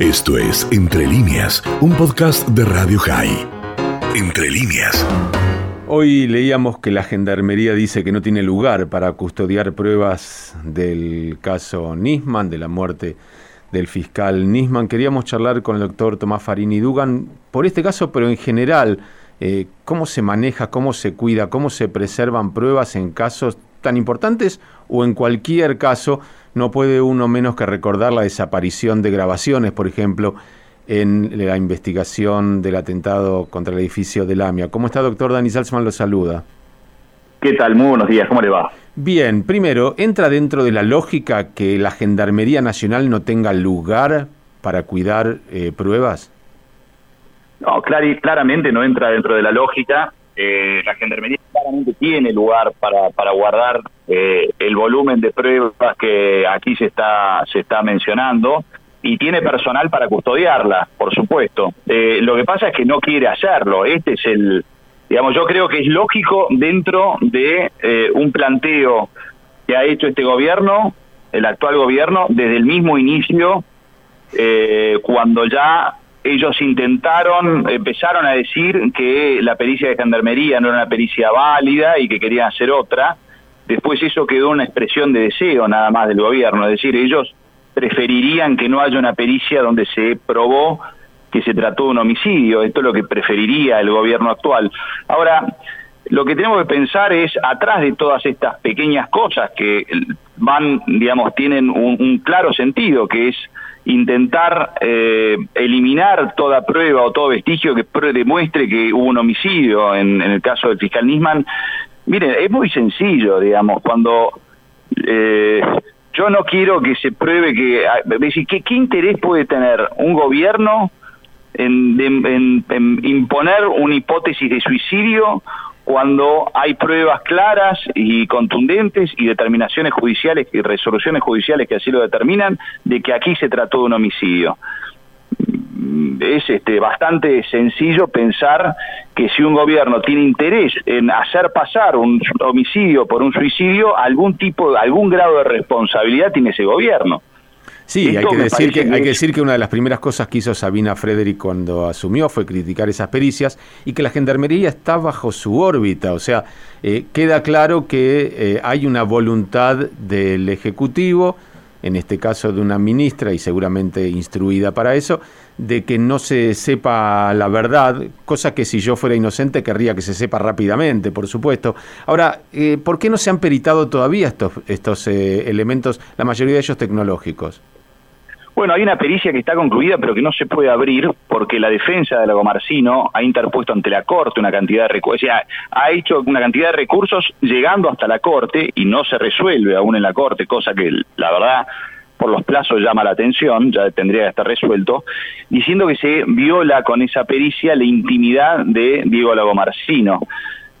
Esto es Entre líneas, un podcast de Radio High. Entre líneas. Hoy leíamos que la Gendarmería dice que no tiene lugar para custodiar pruebas del caso Nisman, de la muerte del fiscal Nisman. Queríamos charlar con el doctor Tomás Farini Dugan por este caso, pero en general, eh, cómo se maneja, cómo se cuida, cómo se preservan pruebas en casos tan importantes o en cualquier caso no puede uno menos que recordar la desaparición de grabaciones, por ejemplo, en la investigación del atentado contra el edificio de Lamia. ¿Cómo está, doctor Dani Salzman? Lo saluda. ¿Qué tal? Muy buenos días, ¿cómo le va? Bien, primero, ¿entra dentro de la lógica que la Gendarmería Nacional no tenga lugar para cuidar eh, pruebas? No, claramente no entra dentro de la lógica. Eh, la Gendarmería claramente tiene lugar para, para guardar eh, el volumen de pruebas que aquí se está, se está mencionando y tiene personal para custodiarla, por supuesto. Eh, lo que pasa es que no quiere hacerlo. Este es el, digamos, yo creo que es lógico dentro de eh, un planteo que ha hecho este gobierno, el actual gobierno, desde el mismo inicio, cuando ya ellos intentaron, empezaron a decir que la pericia de gendarmería no era una pericia válida y que querían hacer otra. Después eso quedó una expresión de deseo nada más del gobierno, es decir, ellos preferirían que no haya una pericia donde se probó que se trató de un homicidio, esto es lo que preferiría el gobierno actual. Ahora, lo que tenemos que pensar es, atrás de todas estas pequeñas cosas que van, digamos, tienen un, claro sentido, que es intentar eh, eliminar toda prueba o todo vestigio que demuestre que hubo un homicidio, en, en el caso del fiscal Nisman, Miren, es muy sencillo, digamos, cuando eh, yo no quiero que se pruebe que... Ah, decir, ¿qué, ¿Qué interés puede tener un gobierno en, imponer una hipótesis de suicidio cuando hay pruebas claras y contundentes y determinaciones judiciales y resoluciones judiciales que así lo determinan de que aquí se trató de un homicidio es este, bastante sencillo pensar que si un gobierno tiene interés en hacer pasar un homicidio por un suicidio, algún tipo, algún grado de responsabilidad tiene ese gobierno. Sí, hay que, decir que, hay que decir que una de las primeras cosas que hizo Sabina Frederick cuando asumió fue criticar esas pericias y que la gendarmería está bajo su órbita. O sea, eh, queda claro que eh, hay una voluntad del Ejecutivo en este caso de una ministra y seguramente instruida para eso, de que no se sepa la verdad, cosa que si yo fuera inocente querría que se sepa rápidamente, por supuesto. Ahora, eh, ¿por qué no se han peritado todavía estos, estos eh, elementos, la mayoría de ellos tecnológicos? Bueno, hay una pericia que está concluida pero que no se puede abrir porque la defensa de Lagomarcino ha interpuesto ante la Corte una cantidad de recursos, o sea, ha hecho una cantidad de recursos llegando hasta la Corte y no se resuelve aún en la Corte, cosa que la verdad por los plazos llama la atención, ya tendría que estar resuelto, diciendo que se viola con esa pericia la intimidad de Diego Lagomarcino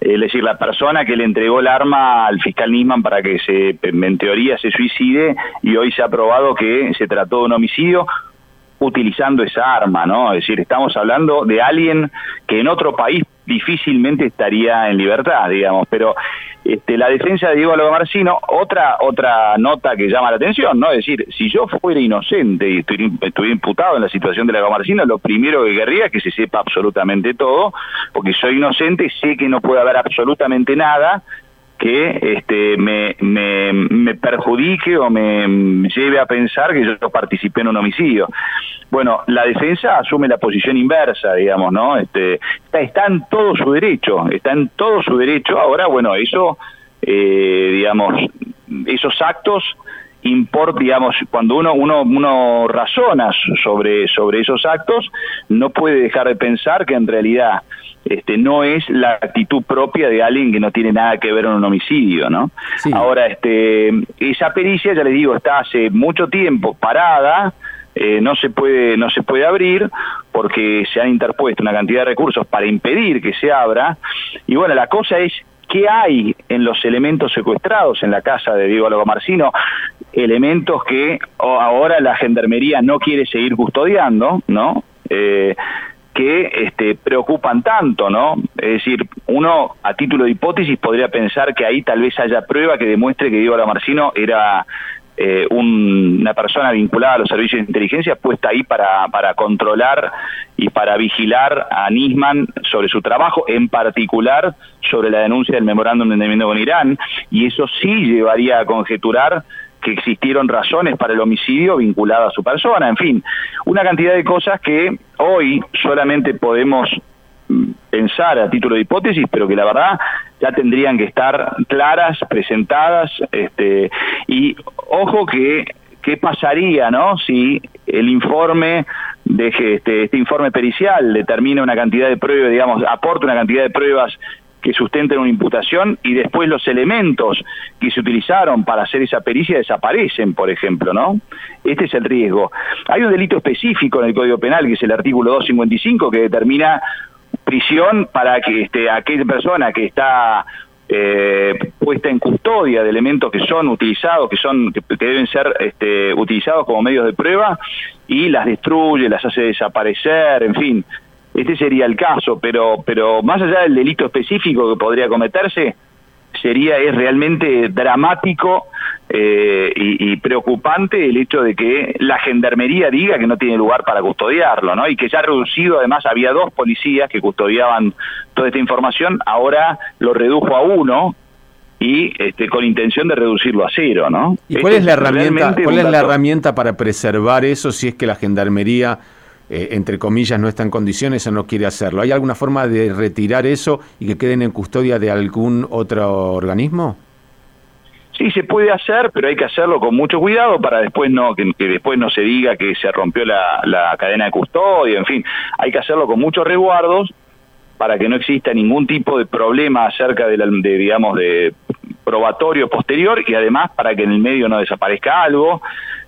es decir, la persona que le entregó el arma al fiscal Nisman para que se, en teoría se suicide y hoy se ha probado que se trató de un homicidio utilizando esa arma, ¿no? Es decir, estamos hablando de alguien que en otro país difícilmente estaría en libertad, digamos, pero este, la defensa de Diego Marcino, otra otra nota que llama la atención, ¿no? Es decir, si yo fuera inocente y estuviera, imputado en la situación de Marcino, lo primero que querría es que se sepa absolutamente todo, porque soy inocente, sé que no puede haber absolutamente nada que este, me, me, me, perjudique o me lleve a pensar que yo participé en un homicidio. Bueno, la defensa asume la posición inversa, digamos, ¿no? Este, está, está en todo su derecho, está en todo su derecho. Ahora, bueno, eso, eh, digamos, esos actos import, digamos, cuando uno, uno, uno razona sobre, sobre esos actos, no puede dejar de pensar que en realidad este, no es la actitud propia de alguien que no tiene nada que ver con un homicidio, ¿no? Ahora, este, esa pericia, ya les digo, está hace mucho tiempo parada, eh, no se puede no se puede abrir porque se han interpuesto una cantidad de recursos para impedir que se abra. Y bueno la cosa es qué hay en los elementos secuestrados en la casa de Diego Logomarcino elementos que ahora la gendarmería no quiere seguir custodiando no eh, que este, preocupan tanto, ¿no? Es decir, uno a título de hipótesis podría pensar que ahí tal vez haya prueba que demuestre que Diego Lamarcino era eh, una persona vinculada a los servicios de inteligencia puesta ahí para, para controlar y para vigilar a Nisman sobre su trabajo, en particular sobre la denuncia del memorándum de entendimiento con Irán, y eso sí llevaría a conjeturar que existieron razones para el homicidio vinculado a su persona, en fin, una cantidad de cosas que hoy solamente podemos mm, pensar a título de hipótesis, pero que la verdad ya tendrían que estar claras, presentadas, este, y ojo que qué pasaría, ¿no? Si el informe de este, este informe pericial determina una cantidad de pruebas, digamos, aporta una cantidad de pruebas que sustenten una imputación y después los elementos que se utilizaron para hacer esa pericia desaparecen, por ejemplo, ¿no? Este es el riesgo. Hay un delito específico en el Código Penal, que es el artículo 255, que determina prisión para que este, aquella persona que está eh, puesta en custodia de elementos que son utilizados, que son que, deben ser este, utilizados como medios de prueba y las destruye, las hace desaparecer, en fin, este sería el caso, pero, pero más allá del delito específico que podría cometerse, sería es realmente dramático eh, y, preocupante el hecho de que la gendarmería diga que no tiene lugar para custodiarlo, ¿no? Y que ya ha reducido, además había dos policías que custodiaban toda esta información, ahora lo redujo a uno y este, con intención de reducirlo a cero, ¿no? ¿Y cuál es la herramienta, cuál es la herramienta para preservar eso si es que la gendarmería eh, entre comillas, no está en condiciones o no quiere hacerlo. ¿Hay alguna forma de retirar eso y que queden en custodia de algún otro organismo? Sí, se puede hacer, pero hay que hacerlo con mucho cuidado para después no que, después no se diga que se rompió la, cadena de custodia, en fin, hay que hacerlo con muchos resguardos para que no exista ningún tipo de problema acerca de, de digamos, de probatorio posterior y además para que en el medio no desaparezca algo.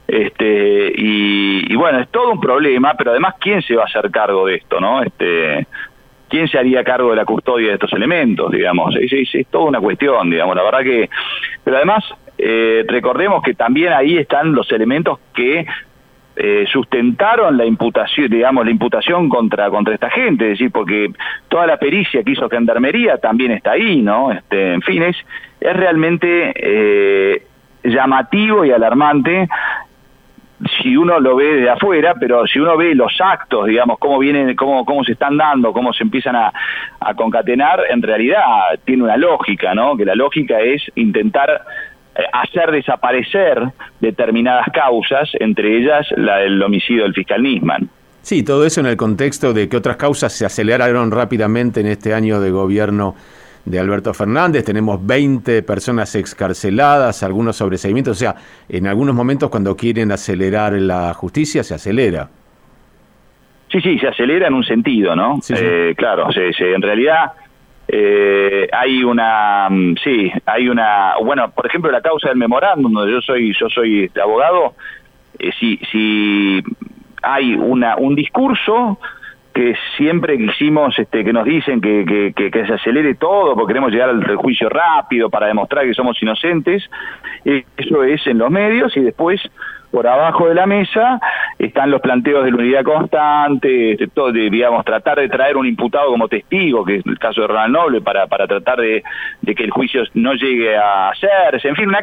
Este, y, bueno, es todo un problema, pero además, ¿quién se va a hacer cargo de esto, no? Este, ¿Quién se haría cargo de la custodia de estos elementos, digamos? Es, es, toda una cuestión, digamos, la verdad que... Pero además, eh, recordemos que también ahí están los elementos que eh, sustentaron la imputación, digamos, la imputación contra, contra esta gente, es decir, porque toda la pericia que hizo Gendarmería también está ahí, ¿no? Este, en fin, es, es realmente eh, llamativo y alarmante si uno lo ve de afuera, pero si uno ve los actos, digamos, cómo vienen, cómo, cómo se están dando, cómo se empiezan a, concatenar, en realidad tiene una lógica, ¿no? Que la lógica es intentar eh, hacer desaparecer determinadas causas, entre ellas la del homicidio del fiscal Nisman. Sí, todo eso en el contexto de que otras causas se aceleraron rápidamente en este año de gobierno de Alberto Fernández, tenemos 20 personas excarceladas, algunos sobreseimientos, o sea, en algunos momentos cuando quieren acelerar la justicia se acelera. Sí, sí, se acelera en un sentido, ¿no? Eh, claro, en realidad eh, hay una, mm, sí, hay una, bueno, por ejemplo, la causa del memorándum, donde yo soy, yo soy este abogado, eh, si, si hay una, un discurso que siempre quisimos, este, que nos dicen que, que, se acelere todo porque queremos llegar al juicio rápido para demostrar que somos inocentes, eh, eso es en los medios y después por abajo de la mesa están los planteos de la unidad constante, de, todo, digamos, tratar de traer un imputado como testigo, que es el caso de Ronald Noble, para, para tratar de, que el juicio no llegue a hacerse, en fin, una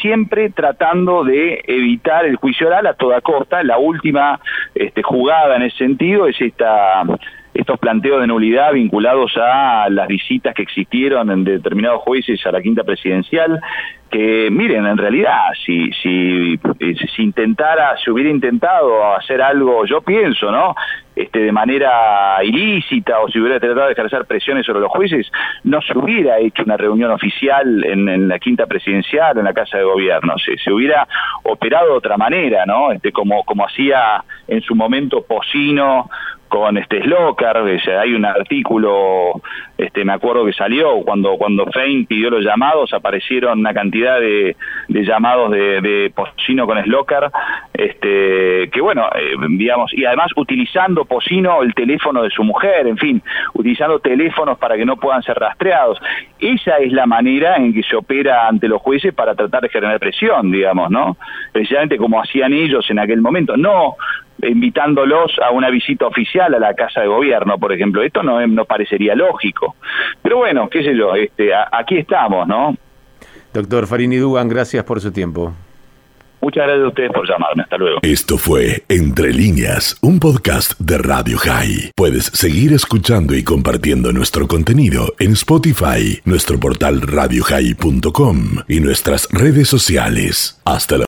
siempre tratando de evitar el juicio oral a toda costa. La última este, jugada en ese sentido es esta estos planteos de nulidad vinculados a las visitas que existieron en determinados jueces a la quinta presidencial, que miren, en realidad, si, si, si intentara, si hubiera intentado hacer algo, yo pienso, ¿no? Este, de manera ilícita o si hubiera tratado de ejercer presiones sobre los jueces, no se hubiera hecho una reunión oficial en, la quinta presidencial en la Casa de Gobierno, se, se hubiera operado de otra manera, ¿no? Este, como, como hacía en su momento Pocino con este Slocar, hay un artículo, este me acuerdo que salió cuando cuando Fein pidió los llamados, aparecieron una cantidad de, llamados de, de Pocino con Slocar, este que bueno, eh, digamos, y además utilizando Pocino el teléfono de su mujer, en fin, utilizando teléfonos para que no puedan ser rastreados. Esa es la manera en que se opera ante los jueces para tratar de generar presión, digamos, ¿no? Precisamente como hacían ellos en aquel momento, no invitándolos a una visita oficial a la Casa de Gobierno, por ejemplo. Esto no, no parecería lógico. Pero bueno, qué sé yo, este, aquí estamos, ¿no? Doctor Farini Dugan, gracias por su tiempo. Muchas gracias a ustedes por llamarme. Hasta luego. Esto fue Entre líneas, un podcast de Radio High. Puedes seguir escuchando y compartiendo nuestro contenido en Spotify, nuestro portal radiohigh.com y nuestras redes sociales. Hasta la